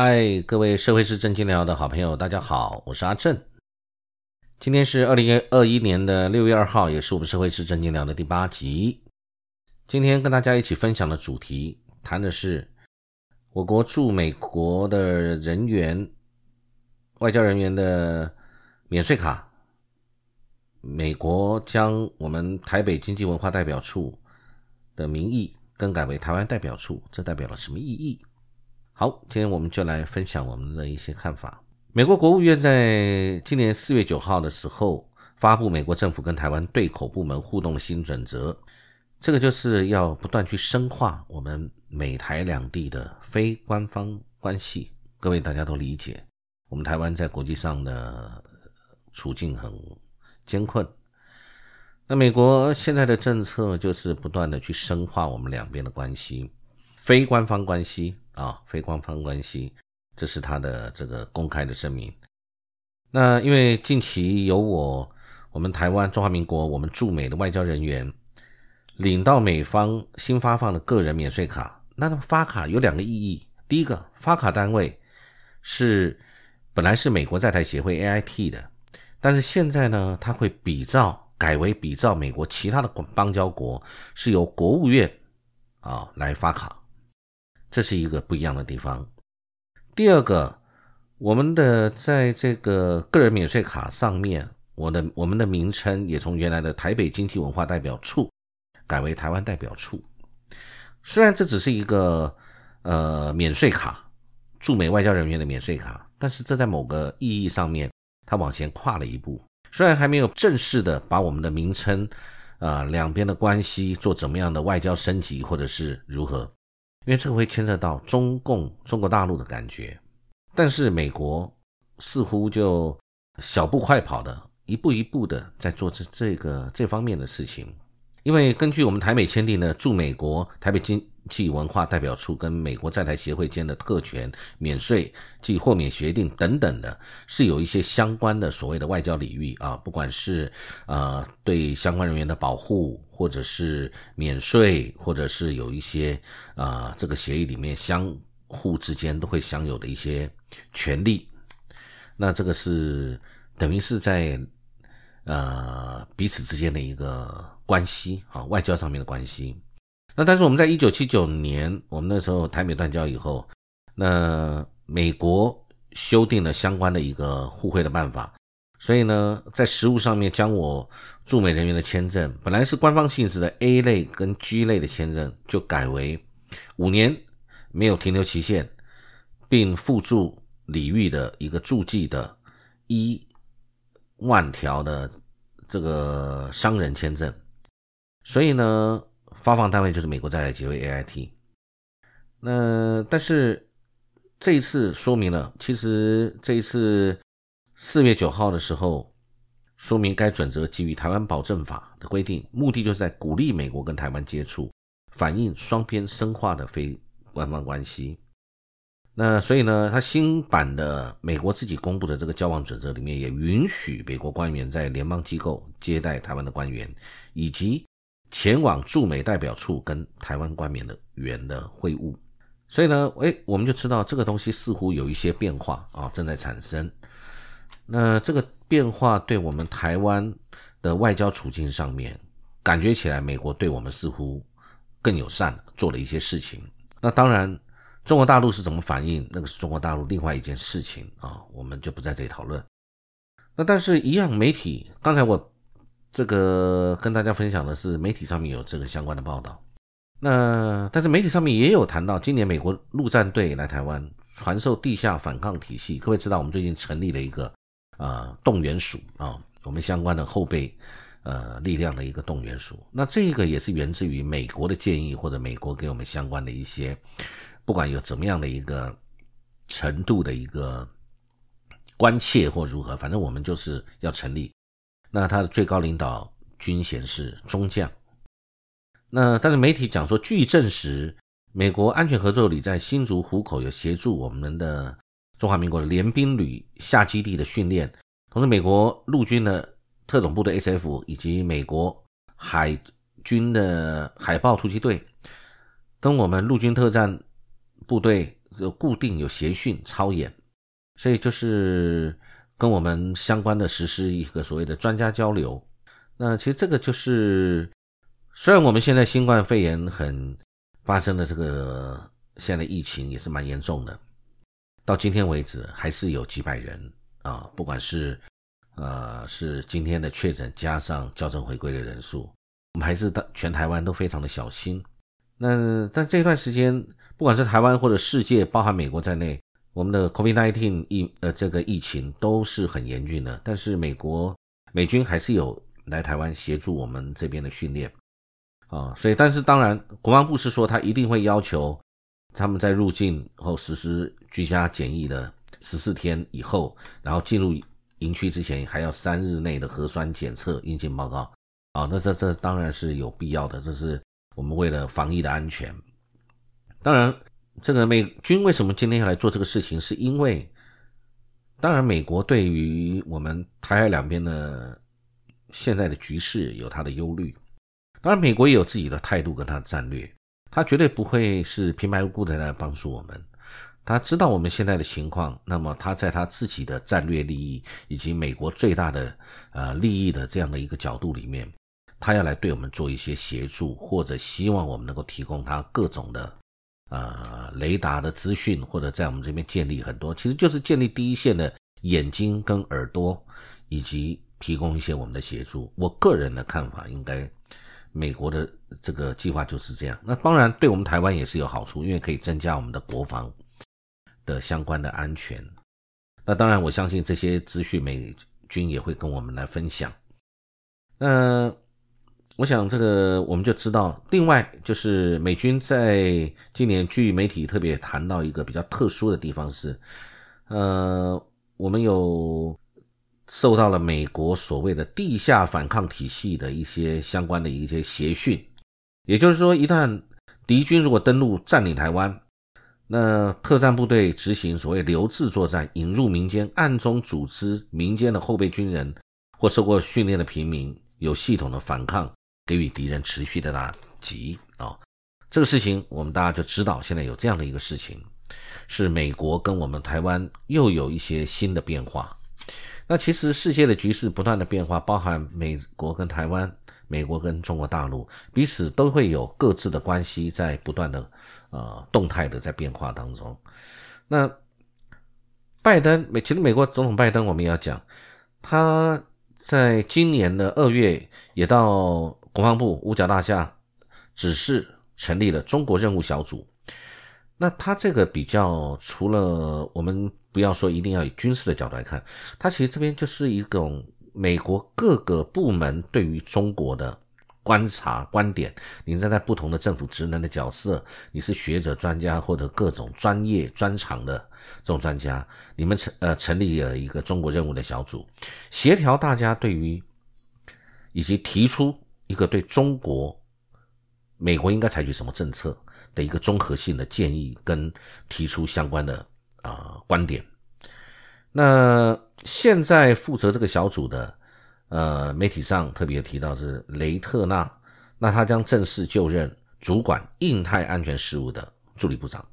嗨，各位社会是正经聊的好朋友，大家好，我是阿正。今天是二零二一年的六月二号，也是我们社会是正经聊的第八集。今天跟大家一起分享的主题，谈的是我国驻美国的人员、外交人员的免税卡。美国将我们台北经济文化代表处的名义更改为台湾代表处，这代表了什么意义？好，今天我们就来分享我们的一些看法。美国国务院在今年四月九号的时候发布美国政府跟台湾对口部门互动的新准则，这个就是要不断去深化我们美台两地的非官方关系。各位大家都理解，我们台湾在国际上的处境很艰困，那美国现在的政策就是不断的去深化我们两边的关系，非官方关系。啊，非官方关系，这是他的这个公开的声明。那因为近期有我，我们台湾中华民国我们驻美的外交人员领到美方新发放的个人免税卡，那发卡有两个意义。第一个，发卡单位是本来是美国在台协会 AIT 的，但是现在呢，他会比照改为比照美国其他的邦交国，是由国务院啊来发卡。这是一个不一样的地方。第二个，我们的在这个个人免税卡上面，我的我们的名称也从原来的台北经济文化代表处改为台湾代表处。虽然这只是一个呃免税卡，驻美外交人员的免税卡，但是这在某个意义上面，它往前跨了一步。虽然还没有正式的把我们的名称啊两边的关系做怎么样的外交升级，或者是如何。因为这个会牵涉到中共、中国大陆的感觉，但是美国似乎就小步快跑的，一步一步的在做这这个这方面的事情。因为根据我们台美签订的驻美国台北经即文化代表处跟美国在台协会间的特权免税及豁免协定等等的，是有一些相关的所谓的外交礼遇啊，不管是呃对相关人员的保护。或者是免税，或者是有一些啊，这个协议里面相互之间都会享有的一些权利。那这个是等于是在呃彼此之间的一个关系啊，外交上面的关系。那但是我们在一九七九年，我们那时候台美断交以后，那美国修订了相关的一个互惠的办法。所以呢，在实物上面，将我驻美人员的签证本来是官方性质的 A 类跟 G 类的签证，就改为五年没有停留期限，并附注礼遇的一个注记的一万条的这个商人签证。所以呢，发放单位就是美国在台协会 AIT。那但是这一次说明了，其实这一次。四月九号的时候，说明该准则基于台湾保证法的规定，目的就是在鼓励美国跟台湾接触，反映双边深化的非官方关系。那所以呢，他新版的美国自己公布的这个交往准则里面，也允许美国官员在联邦机构接待台湾的官员，以及前往驻美代表处跟台湾官员的员的会晤。所以呢，哎，我们就知道这个东西似乎有一些变化啊，正在产生。那这个变化对我们台湾的外交处境上面，感觉起来美国对我们似乎更友善，做了一些事情。那当然，中国大陆是怎么反应，那个是中国大陆另外一件事情啊，我们就不在这里讨论。那但是，一样媒体，刚才我这个跟大家分享的是媒体上面有这个相关的报道。那但是媒体上面也有谈到，今年美国陆战队来台湾传授地下反抗体系。各位知道，我们最近成立了一个。啊，动员署啊，我们相关的后备呃力量的一个动员署，那这个也是源自于美国的建议或者美国给我们相关的一些，不管有怎么样的一个程度的一个关切或如何，反正我们就是要成立。那他的最高领导军衔是中将。那但是媒体讲说，据证实，美国安全合作里在新竹湖口有协助我们的。中华民国的联兵旅下基地的训练，同时美国陆军的特种部队 S.F. 以及美国海军的海豹突击队，跟我们陆军特战部队有固定有协训操演，所以就是跟我们相关的实施一个所谓的专家交流。那其实这个就是，虽然我们现在新冠肺炎很发生的这个现在疫情也是蛮严重的，到今天为止还是有几百人啊，不管是呃是今天的确诊加上校正回归的人数，我们还是全台湾都非常的小心。那但这段时间，不管是台湾或者世界，包含美国在内，我们的 COVID-19 疫呃这个疫情都是很严峻的。但是美国美军还是有来台湾协助我们这边的训练啊，所以但是当然，国防部是说他一定会要求他们在入境后实施居家检疫的十四天以后，然后进入营区之前还要三日内的核酸检测阴性报告啊。那这这当然是有必要的，这是。我们为了防疫的安全，当然，这个美军为什么今天要来做这个事情？是因为，当然，美国对于我们台海两边的现在的局势有他的忧虑。当然，美国也有自己的态度跟他的战略，他绝对不会是平白无故的来帮助我们。他知道我们现在的情况，那么他在他自己的战略利益以及美国最大的呃利益的这样的一个角度里面。他要来对我们做一些协助，或者希望我们能够提供他各种的呃雷达的资讯，或者在我们这边建立很多，其实就是建立第一线的眼睛跟耳朵，以及提供一些我们的协助。我个人的看法，应该美国的这个计划就是这样。那当然对我们台湾也是有好处，因为可以增加我们的国防的相关的安全。那当然我相信这些资讯美军也会跟我们来分享。那。我想这个我们就知道，另外就是美军在今年，据媒体特别谈到一个比较特殊的地方是，呃，我们有受到了美国所谓的地下反抗体系的一些相关的一些协训，也就是说，一旦敌军如果登陆占领台湾，那特战部队执行所谓留置作战，引入民间，暗中组织民间的后备军人或受过训练的平民，有系统的反抗。给予敌人持续的打击啊！这个事情我们大家就知道，现在有这样的一个事情，是美国跟我们台湾又有一些新的变化。那其实世界的局势不断的变化，包含美国跟台湾、美国跟中国大陆彼此都会有各自的关系在不断的呃动态的在变化当中。那拜登美其实美国总统拜登，我们也要讲，他在今年的二月也到。国防部五角大厦只是成立了中国任务小组，那他这个比较，除了我们不要说一定要以军事的角度来看，它其实这边就是一种美国各个部门对于中国的观察观点。你站在不同的政府职能的角色，你是学者、专家或者各种专业专长的这种专家，你们成呃成立了一个中国任务的小组，协调大家对于以及提出。一个对中国、美国应该采取什么政策的一个综合性的建议，跟提出相关的啊观点。那现在负责这个小组的，呃，媒体上特别提到是雷特纳，那他将正式就任主管印太安全事务的助理部长，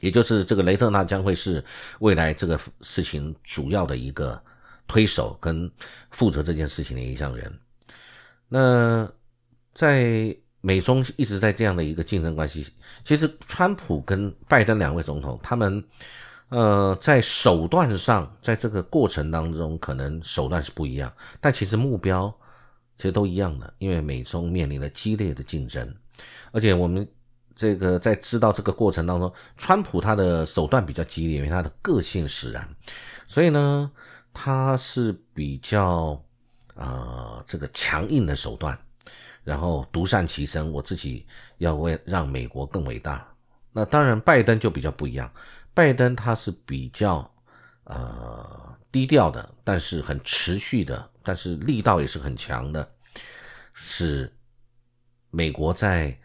也就是这个雷特纳将会是未来这个事情主要的一个推手跟负责这件事情的一项人。那在美中一直在这样的一个竞争关系，其实川普跟拜登两位总统，他们呃在手段上，在这个过程当中，可能手段是不一样，但其实目标其实都一样的，因为美中面临了激烈的竞争，而且我们这个在知道这个过程当中，川普他的手段比较激烈，因为他的个性使然，所以呢，他是比较。啊，这个强硬的手段，然后独善其身，我自己要为让美国更伟大。那当然，拜登就比较不一样，拜登他是比较呃低调的，但是很持续的，但是力道也是很强的。是美国在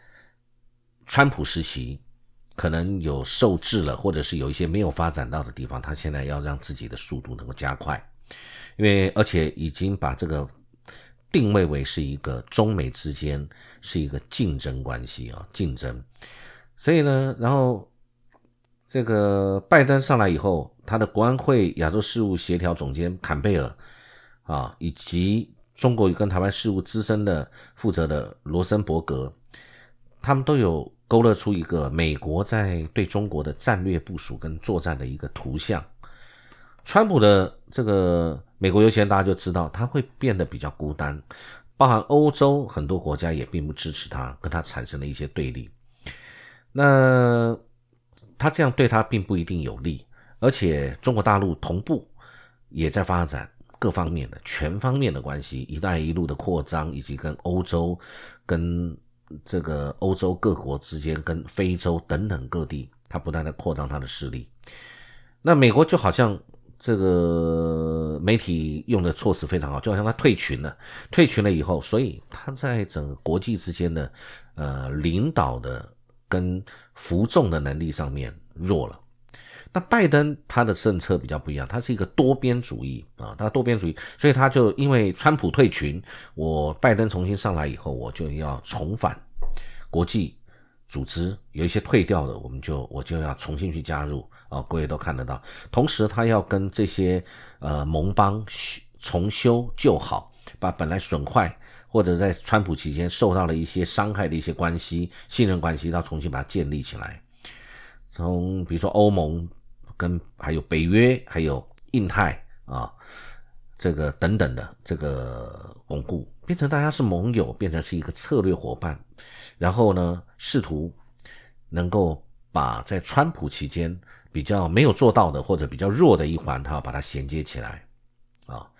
川普时期可能有受制了，或者是有一些没有发展到的地方，他现在要让自己的速度能够加快。因为而且已经把这个定位为是一个中美之间是一个竞争关系啊，竞争。所以呢，然后这个拜登上来以后，他的国安会亚洲事务协调总监坎贝尔啊，以及中国与跟台湾事务资深的负责的罗森伯格，他们都有勾勒出一个美国在对中国的战略部署跟作战的一个图像。川普的这个美国优先，大家就知道他会变得比较孤单，包含欧洲很多国家也并不支持他，跟他产生了一些对立。那他这样对他并不一定有利，而且中国大陆同步也在发展各方面的全方面的关系，一带一路的扩张，以及跟欧洲、跟这个欧洲各国之间、跟非洲等等各地，他不断的扩张他的势力。那美国就好像。这个媒体用的措辞非常好，就好像他退群了，退群了以后，所以他在整个国际之间的呃领导的跟服众的能力上面弱了。那拜登他的政策比较不一样，他是一个多边主义啊，他多边主义，所以他就因为川普退群，我拜登重新上来以后，我就要重返国际。组织有一些退掉的，我们就我就要重新去加入啊，各位都看得到。同时，他要跟这些呃盟邦重修旧好，把本来损坏或者在川普期间受到了一些伤害的一些关系、信任关系，要重新把它建立起来。从比如说欧盟跟还有北约还有印太啊，这个等等的这个巩固，变成大家是盟友，变成是一个策略伙伴。然后呢，试图能够把在川普期间比较没有做到的或者比较弱的一环，他要把它衔接起来啊。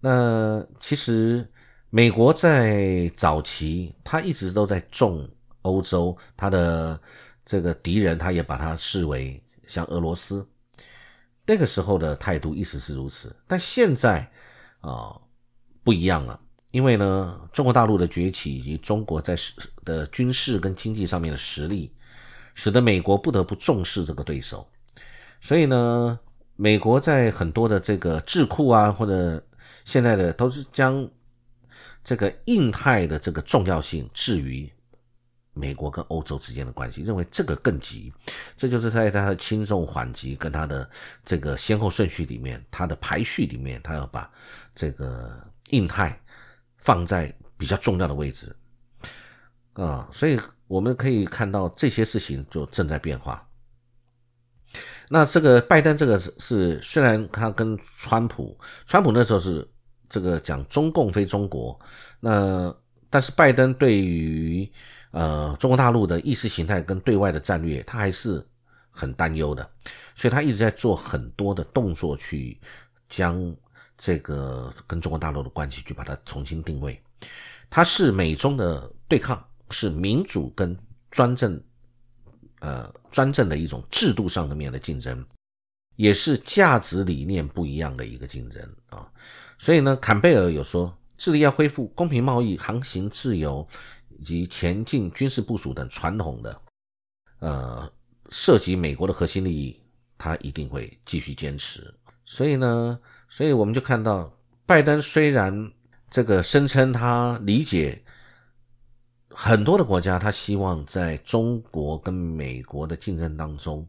那其实美国在早期，他一直都在重欧洲，他的这个敌人，他也把它视为像俄罗斯。那个时候的态度一直是如此，但现在啊不一样了。因为呢，中国大陆的崛起以及中国在的军事跟经济上面的实力，使得美国不得不重视这个对手。所以呢，美国在很多的这个智库啊，或者现在的都是将这个印太的这个重要性置于美国跟欧洲之间的关系，认为这个更急。这就是在他的轻重缓急跟他的这个先后顺序里面，他的排序里面，他要把这个印太。放在比较重要的位置啊，所以我们可以看到这些事情就正在变化。那这个拜登这个是虽然他跟川普，川普那时候是这个讲中共非中国，那但是拜登对于呃中国大陆的意识形态跟对外的战略，他还是很担忧的，所以他一直在做很多的动作去将。这个跟中国大陆的关系，就把它重新定位，它是美中的对抗，是民主跟专政，呃，专政的一种制度上的面的竞争，也是价值理念不一样的一个竞争啊。所以呢，坎贝尔有说，智利要恢复公平贸易、航行自由以及前进军事部署等传统的，呃，涉及美国的核心利益，他一定会继续坚持。所以呢。所以我们就看到，拜登虽然这个声称他理解很多的国家，他希望在中国跟美国的竞争当中，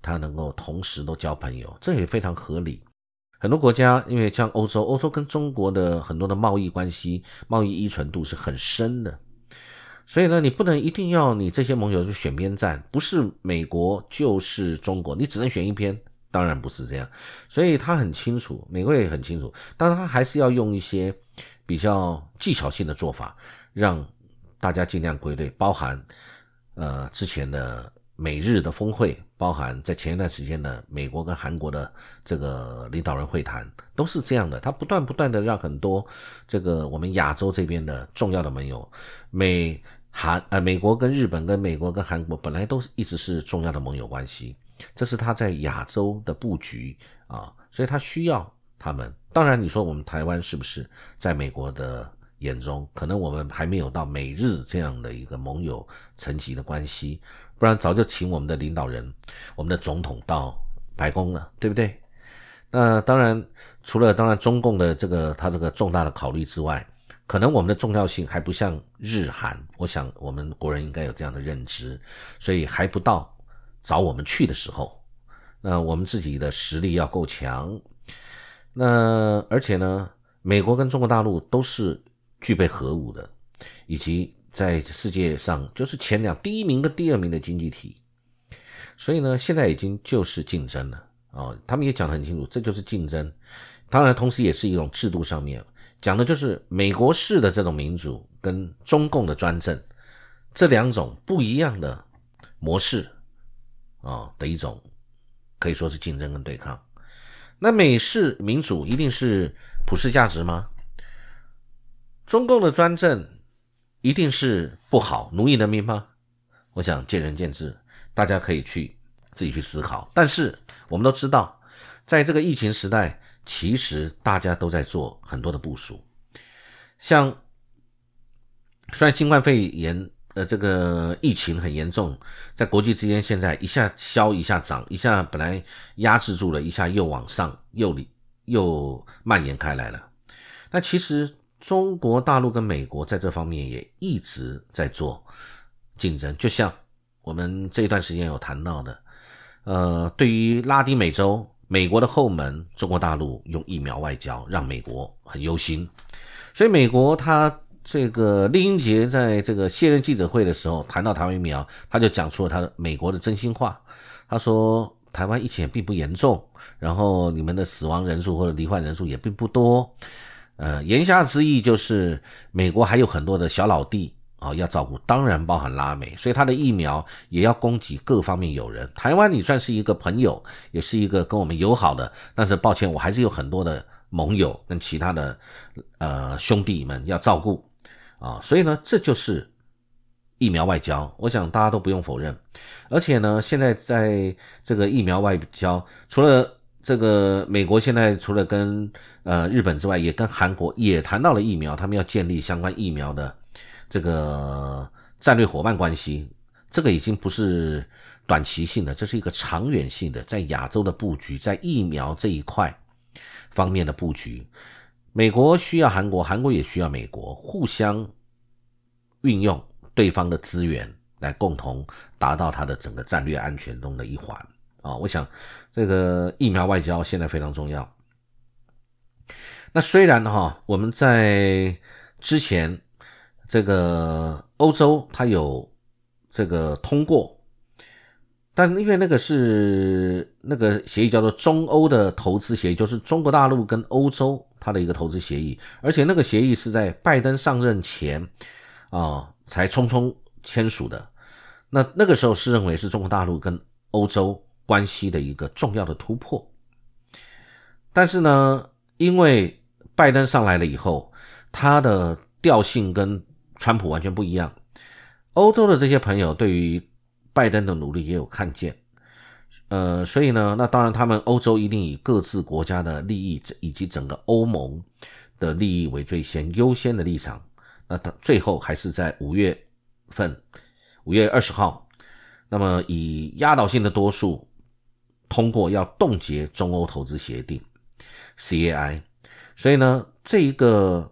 他能够同时都交朋友，这也非常合理。很多国家因为像欧洲，欧洲跟中国的很多的贸易关系、贸易依存度是很深的，所以呢，你不能一定要你这些盟友去选边站，不是美国就是中国，你只能选一边。当然不是这样，所以他很清楚，美国也很清楚，但是他还是要用一些比较技巧性的做法，让大家尽量归队，包含呃之前的美日的峰会，包含在前一段时间的美国跟韩国的这个领导人会谈，都是这样的。他不断不断的让很多这个我们亚洲这边的重要的盟友，美韩呃美国跟日本跟美国跟韩国本来都一直是重要的盟友关系。这是他在亚洲的布局啊，所以他需要他们。当然，你说我们台湾是不是在美国的眼中，可能我们还没有到美日这样的一个盟友层级的关系，不然早就请我们的领导人、我们的总统到白宫了，对不对？那当然，除了当然中共的这个他这个重大的考虑之外，可能我们的重要性还不像日韩，我想我们国人应该有这样的认知，所以还不到。找我们去的时候，那我们自己的实力要够强。那而且呢，美国跟中国大陆都是具备核武的，以及在世界上就是前两第一名跟第二名的经济体。所以呢，现在已经就是竞争了啊，他们也讲得很清楚，这就是竞争。当然，同时也是一种制度上面讲的，就是美国式的这种民主跟中共的专政这两种不一样的模式啊的一种，可以说是竞争跟对抗。那美式民主一定是普世价值吗？中共的专政一定是不好奴役人民吗？我想见仁见智，大家可以去自己去思考。但是我们都知道，在这个疫情时代。其实大家都在做很多的部署，像虽然新冠肺炎呃这个疫情很严重，在国际之间现在一下消一下涨，一下本来压制住了，一下又往上又又蔓延开来了。那其实中国大陆跟美国在这方面也一直在做竞争，就像我们这一段时间有谈到的，呃，对于拉丁美洲。美国的后门，中国大陆用疫苗外交让美国很忧心，所以美国他这个丽英杰在这个卸任记者会的时候谈到台湾疫苗，他就讲出了他的美国的真心话。他说台湾疫情也并不严重，然后你们的死亡人数或者罹患人数也并不多，呃，言下之意就是美国还有很多的小老弟。啊，要照顾，当然包含拉美，所以他的疫苗也要供给各方面友人。台湾你算是一个朋友，也是一个跟我们友好的，但是抱歉，我还是有很多的盟友跟其他的呃兄弟们要照顾啊，所以呢，这就是疫苗外交，我想大家都不用否认。而且呢，现在在这个疫苗外交，除了这个美国现在除了跟呃日本之外，也跟韩国也谈到了疫苗，他们要建立相关疫苗的。这个战略伙伴关系，这个已经不是短期性的，这是一个长远性的，在亚洲的布局，在疫苗这一块方面的布局。美国需要韩国，韩国也需要美国，互相运用对方的资源，来共同达到它的整个战略安全中的一环啊！我想这个疫苗外交现在非常重要。那虽然哈，我们在之前。这个欧洲它有这个通过，但因为那个是那个协议叫做中欧的投资协议，就是中国大陆跟欧洲它的一个投资协议，而且那个协议是在拜登上任前啊才匆匆签署的。那那个时候是认为是中国大陆跟欧洲关系的一个重要的突破，但是呢，因为拜登上来了以后，他的调性跟川普完全不一样，欧洲的这些朋友对于拜登的努力也有看见，呃，所以呢，那当然他们欧洲一定以各自国家的利益以及整个欧盟的利益为最先优先的立场。那他最后还是在五月份，五月二十号，那么以压倒性的多数通过要冻结中欧投资协定 （CAI）。所以呢，这一个。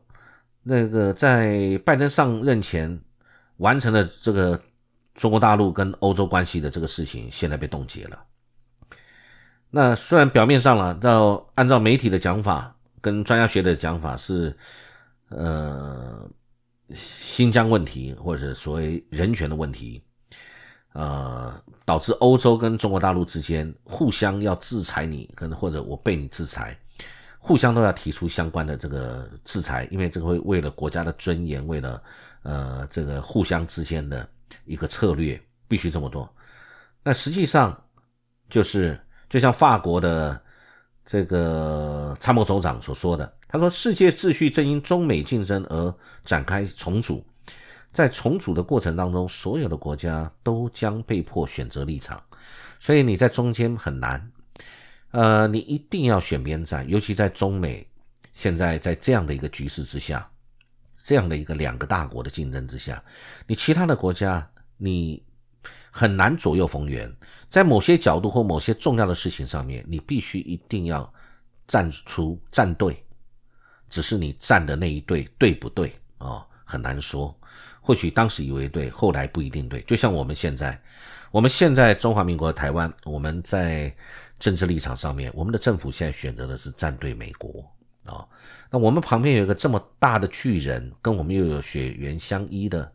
那个在拜登上任前完成的这个中国大陆跟欧洲关系的这个事情，现在被冻结了。那虽然表面上了，照按照媒体的讲法跟专家学的讲法是，呃，新疆问题或者所谓人权的问题，呃，导致欧洲跟中国大陆之间互相要制裁你，跟或者我被你制裁。互相都要提出相关的这个制裁，因为这个会为了国家的尊严，为了呃这个互相之间的一个策略，必须这么做。那实际上就是就像法国的这个参谋总长所说的，他说：“世界秩序正因中美竞争而展开重组，在重组的过程当中，所有的国家都将被迫选择立场，所以你在中间很难。”呃，你一定要选边站，尤其在中美现在在这样的一个局势之下，这样的一个两个大国的竞争之下，你其他的国家你很难左右逢源。在某些角度或某些重要的事情上面，你必须一定要站出站队，只是你站的那一队对不对啊？很难说。或许当时以为对，后来不一定对。就像我们现在，我们现在中华民国台湾，我们在政治立场上面，我们的政府现在选择的是站队美国啊。那我们旁边有一个这么大的巨人，跟我们又有血缘相依的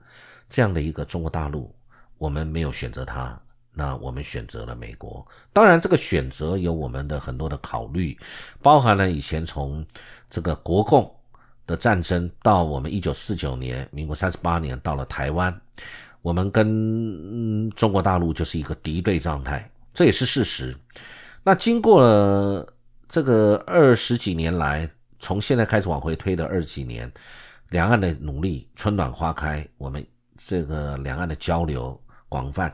这样的一个中国大陆，我们没有选择它，那我们选择了美国。当然，这个选择有我们的很多的考虑，包含了以前从这个国共的战争到我们一九四九年，民国三十八年到了台湾。我们跟嗯中国大陆就是一个敌对状态，这也是事实。那经过了这个二十几年来，从现在开始往回推的二十几年，两岸的努力春暖花开，我们这个两岸的交流广泛。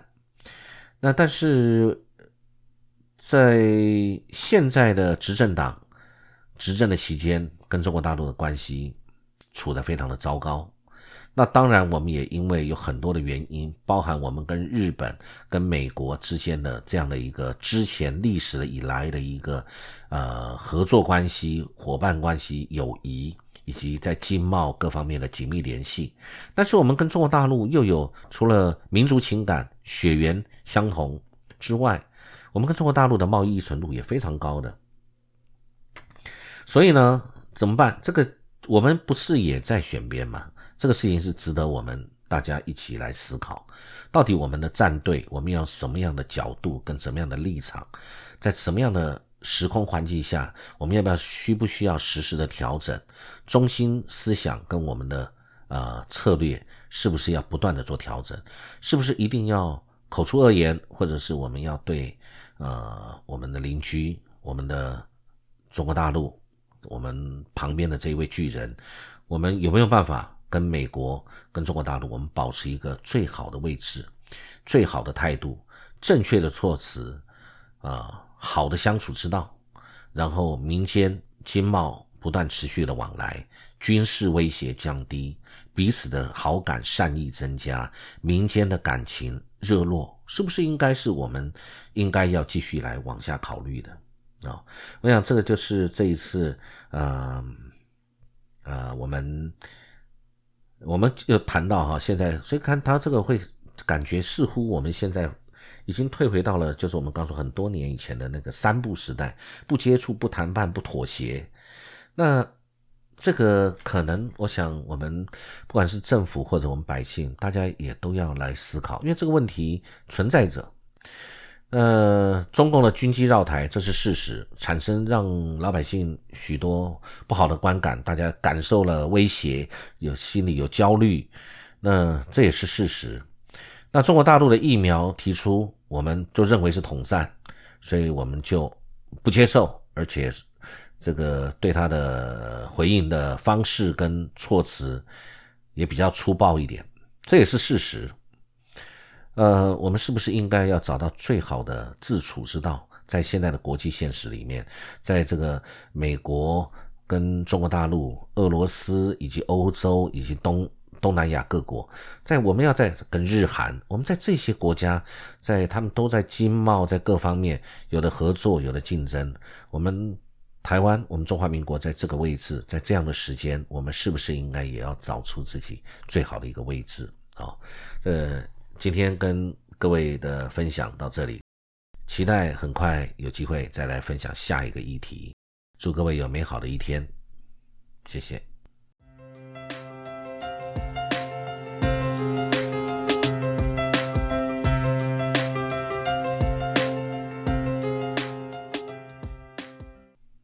那但是在现在的执政党执政的期间，跟中国大陆的关系处得非常的糟糕。那当然，我们也因为有很多的原因，包含我们跟日本、跟美国之间的这样的一个之前历史的以来的一个呃合作关系、伙伴关系、友谊，以及在经贸各方面的紧密联系。但是我们跟中国大陆又有除了民族情感、血缘相同之外，我们跟中国大陆的贸易依存度也非常高的。所以呢，怎么办？这个我们不是也在选边吗？这个事情是值得我们大家一起来思考，到底我们的战队我们要什么样的角度跟什么样的立场，在什么样的时空环境下，我们要不要需不需要实时的调整中心思想跟我们的呃策略，是不是要不断的做调整？是不是一定要口出恶言，或者是我们要对呃我们的邻居、我们的中国大陆、我们旁边的这一位巨人，我们有没有办法？跟美国、跟中国大陆，我们保持一个最好的位置、最好的态度、正确的措辞，啊，好的相处之道，然后民间经贸不断持续的往来，军事威胁降低，彼此的好感善意增加，民间的感情热络，是不是应该是我们应该要继续来往下考虑的啊？我想这个就是这一次，呃，呃，我们。我们就谈到哈，现在所以看他这个会感觉似乎我们现在已经退回到了，就是我们刚说很多年以前的那个三不时代，不接触、不谈判、不妥协。那这个可能，我想我们不管是政府或者我们百姓，大家也都要来思考，因为这个问题存在着。呃，中共的军机绕台，这是事实，产生让老百姓许多不好的观感，大家感受了威胁，有心里有焦虑，那这也是事实。那中国大陆的疫苗提出，我们就认为是统战，所以我们就不接受，而且这个对他的回应的方式跟措辞也比较粗暴一点，这也是事实。呃，我们是不是应该要找到最好的自处之道？在现在的国际现实里面，在这个美国跟中国大陆、俄罗斯以及欧洲以及东东南亚各国，在我们要在跟日韩，我们在这些国家，在他们都在经贸在各方面有的合作，有的竞争。我们台湾，我们中华民国在这个位置，在这样的时间，我们是不是应该也要找出自己最好的一个位置啊？这。今天跟各位的分享到这里，期待很快有机会再来分享下一个议题。祝各位有美好的一天，谢谢。